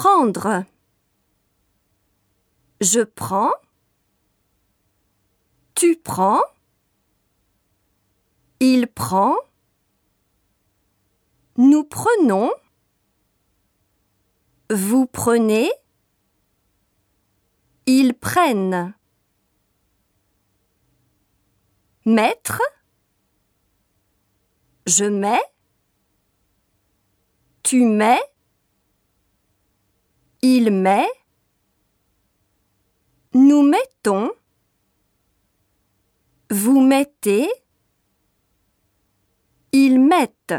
Prendre. Je prends. Tu prends. Il prend. Nous prenons. Vous prenez. Ils prennent. Mettre. Je mets. Tu mets. Il met. Nous mettons. Vous mettez. Ils mettent.